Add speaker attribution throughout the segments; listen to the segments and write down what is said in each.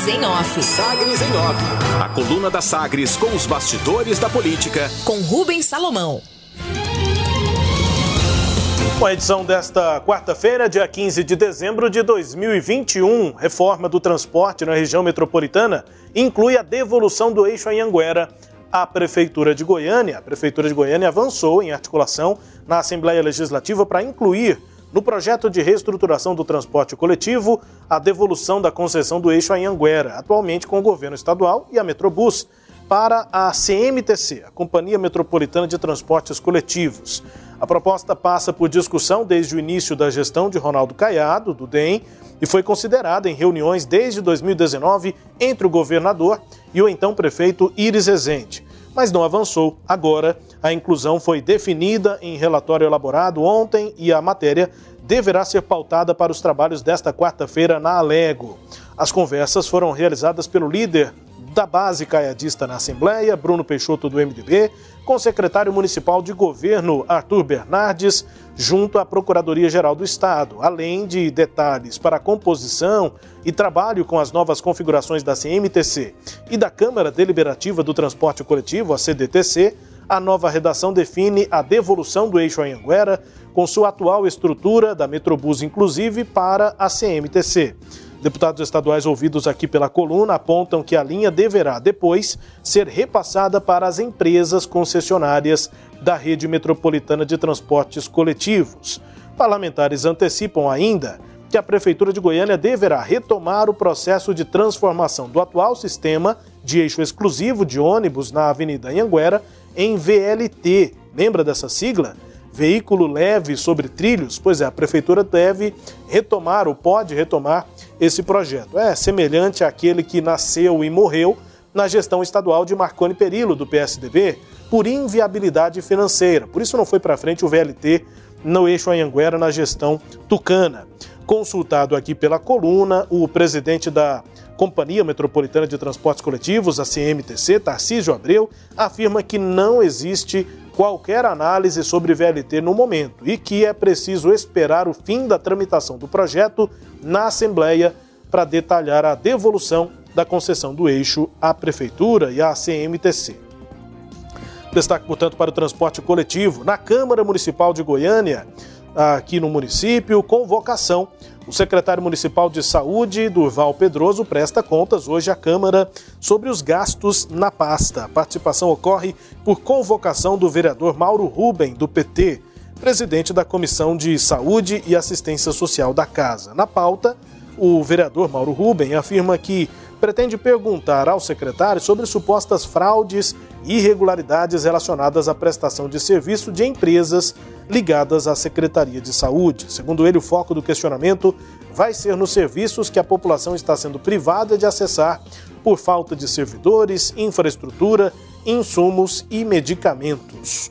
Speaker 1: Sagres em Off.
Speaker 2: Sagres em Off. A coluna da Sagres com os bastidores da política.
Speaker 1: Com Rubens Salomão.
Speaker 3: Com a edição desta quarta-feira, dia 15 de dezembro de 2021, reforma do transporte na região metropolitana inclui a devolução do eixo Anhanguera à Prefeitura de Goiânia. A Prefeitura de Goiânia avançou em articulação na Assembleia Legislativa para incluir no projeto de reestruturação do transporte coletivo a devolução da concessão do eixo Anhanguera, atualmente com o governo estadual e a Metrobus, para a CMTC, a Companhia Metropolitana de Transportes Coletivos. A proposta passa por discussão desde o início da gestão de Ronaldo Caiado, do DEM, e foi considerada em reuniões desde 2019 entre o governador e o então prefeito Iris Rezende. Mas não avançou. Agora, a inclusão foi definida em relatório elaborado ontem e a matéria deverá ser pautada para os trabalhos desta quarta-feira na Alego. As conversas foram realizadas pelo líder da base caiadista na Assembleia, Bruno Peixoto do MDB, com o secretário municipal de governo, Arthur Bernardes, junto à Procuradoria-Geral do Estado, além de detalhes para a composição e trabalho com as novas configurações da CMTC e da Câmara Deliberativa do Transporte Coletivo, a CDTC, a nova redação define a devolução do eixo Anhanguera com sua atual estrutura da Metrobus, inclusive, para a CMTC. Deputados estaduais ouvidos aqui pela coluna apontam que a linha deverá, depois, ser repassada para as empresas concessionárias da rede metropolitana de transportes coletivos. Parlamentares antecipam ainda que a Prefeitura de Goiânia deverá retomar o processo de transformação do atual sistema de eixo exclusivo de ônibus na Avenida Anhanguera em VLT. Lembra dessa sigla? veículo leve sobre trilhos, pois é, a prefeitura deve retomar ou pode retomar esse projeto. É semelhante àquele que nasceu e morreu na gestão estadual de Marconi Perillo, do PSDB, por inviabilidade financeira. Por isso não foi para frente o VLT no eixo Anhanguera na gestão tucana. Consultado aqui pela coluna, o presidente da Companhia Metropolitana de Transportes Coletivos, a CMTC, Tarcísio Abreu, afirma que não existe qualquer análise sobre VLT no momento e que é preciso esperar o fim da tramitação do projeto na Assembleia para detalhar a devolução da concessão do eixo à Prefeitura e à CMTC. Destaque, portanto, para o transporte coletivo. Na Câmara Municipal de Goiânia, aqui no município, convocação o secretário municipal de saúde, Durval Pedroso, presta contas hoje à Câmara sobre os gastos na pasta. A participação ocorre por convocação do vereador Mauro Ruben, do PT, presidente da Comissão de Saúde e Assistência Social da Casa. Na pauta, o vereador Mauro Ruben afirma que pretende perguntar ao secretário sobre supostas fraudes e irregularidades relacionadas à prestação de serviço de empresas ligadas à Secretaria de Saúde. Segundo ele, o foco do questionamento vai ser nos serviços que a população está sendo privada de acessar por falta de servidores, infraestrutura, insumos e medicamentos.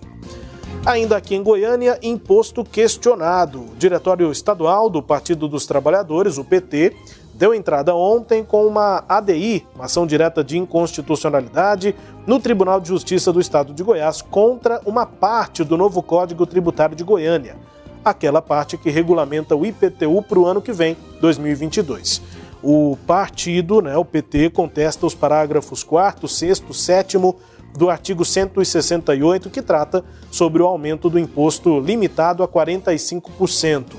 Speaker 3: Ainda aqui em Goiânia, imposto questionado. O Diretório Estadual do Partido dos Trabalhadores, o PT, deu entrada ontem com uma ADI, uma ação direta de inconstitucionalidade, no Tribunal de Justiça do Estado de Goiás contra uma parte do novo Código Tributário de Goiânia, aquela parte que regulamenta o IPTU para o ano que vem, 2022. O partido, né, o PT, contesta os parágrafos 4, 6, 7 do artigo 168, que trata sobre o aumento do imposto limitado a 45%.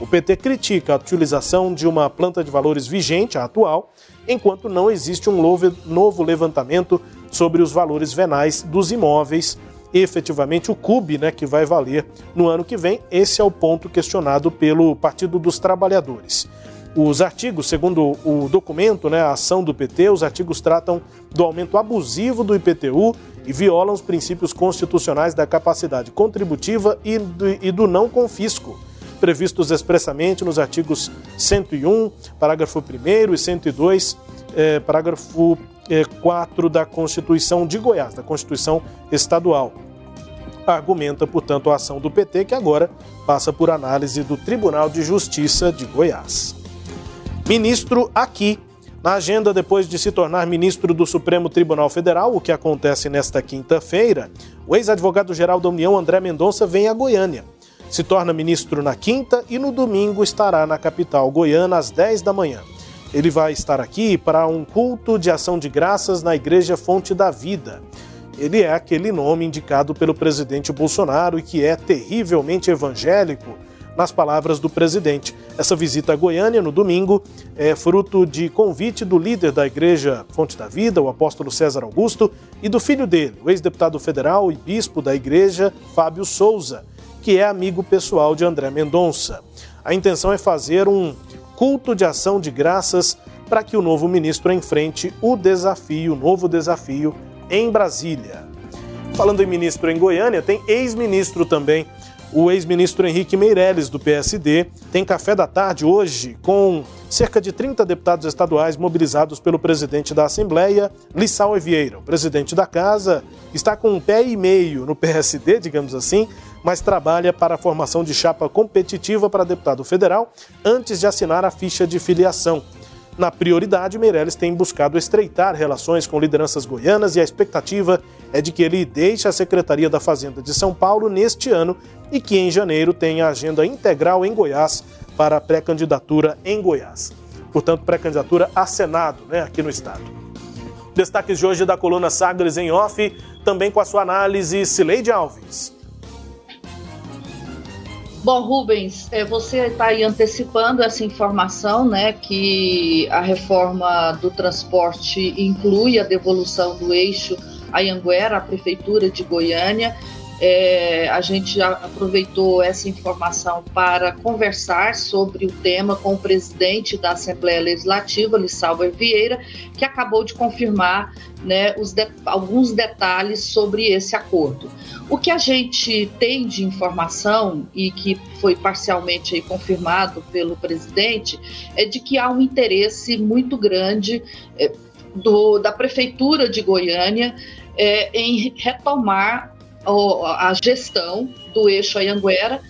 Speaker 3: O PT critica a utilização de uma planta de valores vigente, a atual, enquanto não existe um novo levantamento sobre os valores venais dos imóveis. Efetivamente, o CUB, né, que vai valer no ano que vem, esse é o ponto questionado pelo Partido dos Trabalhadores. Os artigos, segundo o documento, né, a ação do PT, os artigos tratam do aumento abusivo do IPTU e violam os princípios constitucionais da capacidade contributiva e do, e do não confisco previstos expressamente nos artigos 101, parágrafo 1 e 102, eh, parágrafo eh, 4 da Constituição de Goiás, da Constituição Estadual. Argumenta, portanto, a ação do PT, que agora passa por análise do Tribunal de Justiça de Goiás. Ministro aqui. Na agenda, depois de se tornar ministro do Supremo Tribunal Federal, o que acontece nesta quinta-feira, o ex-advogado-geral da União, André Mendonça, vem a Goiânia se torna ministro na quinta e no domingo estará na capital goiana às 10 da manhã. Ele vai estar aqui para um culto de ação de graças na Igreja Fonte da Vida. Ele é aquele nome indicado pelo presidente Bolsonaro e que é terrivelmente evangélico, nas palavras do presidente. Essa visita a Goiânia no domingo é fruto de convite do líder da Igreja Fonte da Vida, o apóstolo César Augusto, e do filho dele, o ex-deputado federal e bispo da Igreja, Fábio Souza, que é amigo pessoal de André Mendonça. A intenção é fazer um culto de ação de graças para que o novo ministro enfrente o desafio, o novo desafio em Brasília. Falando em ministro em Goiânia, tem ex-ministro também. O ex-ministro Henrique Meirelles, do PSD, tem café da tarde hoje com cerca de 30 deputados estaduais mobilizados pelo presidente da Assembleia, Lissau Vieira. O presidente da casa está com um pé e meio no PSD, digamos assim, mas trabalha para a formação de chapa competitiva para deputado federal antes de assinar a ficha de filiação. Na prioridade, Meirelles tem buscado estreitar relações com lideranças goianas e a expectativa é de que ele deixe a Secretaria da Fazenda de São Paulo neste ano e que em janeiro tenha agenda integral em Goiás para a pré-candidatura em Goiás. Portanto, pré-candidatura a Senado, né, aqui no estado. Destaques de hoje da coluna Sagres em off, também com a sua análise, Cileide Alves.
Speaker 1: Bom, Rubens, é, você está aí antecipando essa informação, né, que a reforma do transporte inclui a devolução do eixo Anhanguera à Prefeitura de Goiânia. É, a gente aproveitou essa informação para conversar sobre o tema com o presidente da Assembleia Legislativa, Lissalva Vieira, que acabou de confirmar né, de, alguns detalhes sobre esse acordo. O que a gente tem de informação e que foi parcialmente confirmado pelo presidente é de que há um interesse muito grande é, do, da prefeitura de Goiânia é, em retomar a gestão do eixo Anhanguera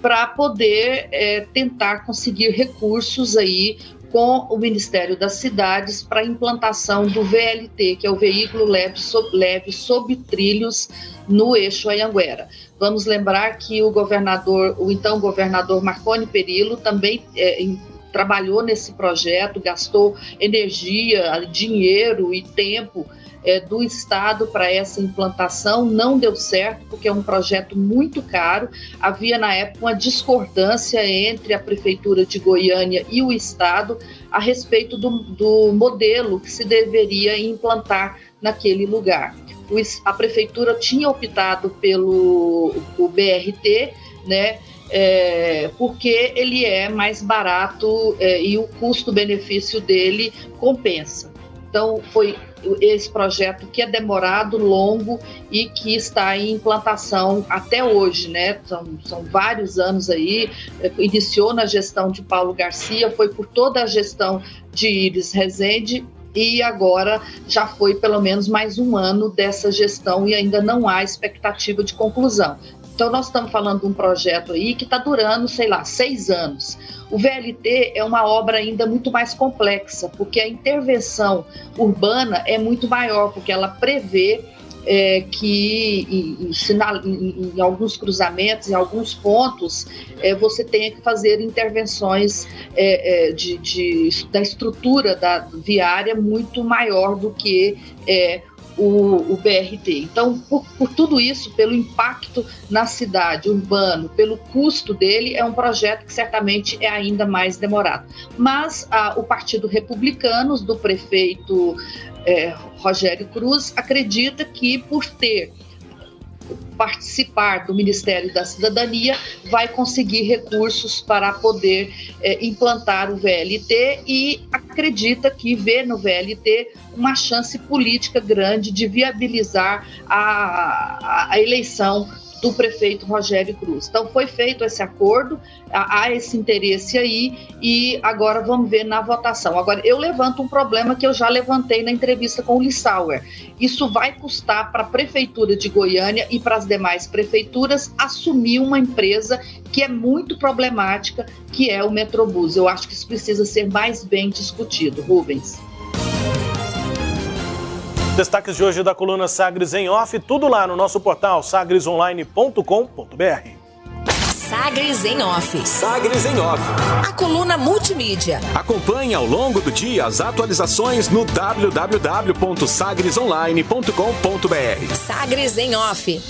Speaker 1: para poder é, tentar conseguir recursos aí com o Ministério das Cidades para a implantação do VLT, que é o veículo leve, sob, leve sob trilhos no eixo Anhanguera. Vamos lembrar que o governador, o então governador Marconi Perillo também é, em, trabalhou nesse projeto, gastou energia, dinheiro e tempo é, do Estado para essa implantação. Não deu certo, porque é um projeto muito caro. Havia, na época, uma discordância entre a Prefeitura de Goiânia e o Estado a respeito do, do modelo que se deveria implantar naquele lugar. O, a Prefeitura tinha optado pelo o BRT, né? É, porque ele é mais barato é, e o custo-benefício dele compensa. Então, foi esse projeto que é demorado, longo e que está em implantação até hoje, né? São, são vários anos aí. Iniciou na gestão de Paulo Garcia, foi por toda a gestão de Iris Rezende e agora já foi pelo menos mais um ano dessa gestão e ainda não há expectativa de conclusão. Então, nós estamos falando de um projeto aí que está durando, sei lá, seis anos. O VLT é uma obra ainda muito mais complexa, porque a intervenção urbana é muito maior, porque ela prevê é, que em, em, em, em, alguns cruzamentos, em alguns pontos, é, você tenha que fazer intervenções é, é de, de, da estrutura da viária muito maior do que é, o, o BRT. Então, por, por, tudo isso, pelo impacto na cidade, urbano, pelo custo dele, é um projeto que certamente é ainda mais demorado. Mas a, o Partido Republicano, do prefeito é, Rogério Cruz, acredita que por ter participar do Ministério da Cidadania vai conseguir recursos para poder é, implantar o VLT e acredita que vê no VLT uma chance política grande de viabilizar a, a, a eleição do prefeito Rogério Cruz. Então foi feito esse acordo, há esse interesse aí e agora vamos ver na votação. Agora eu levanto um problema que eu já levantei na entrevista com o Lissauer. Isso vai custar para a prefeitura de Goiânia e para as demais prefeituras assumir uma empresa que é muito problemática, que é o Metrobus. Eu acho que isso precisa ser mais bem discutido, Rubens.
Speaker 3: Destaques de hoje da coluna Sagres em Off, tudo lá no nosso portal sagresonline.com.br.
Speaker 4: Sagres em Off.
Speaker 2: Sagres em Off.
Speaker 4: A coluna multimídia.
Speaker 2: Acompanhe ao longo do dia as atualizações no www.sagresonline.com.br.
Speaker 4: Sagres em Off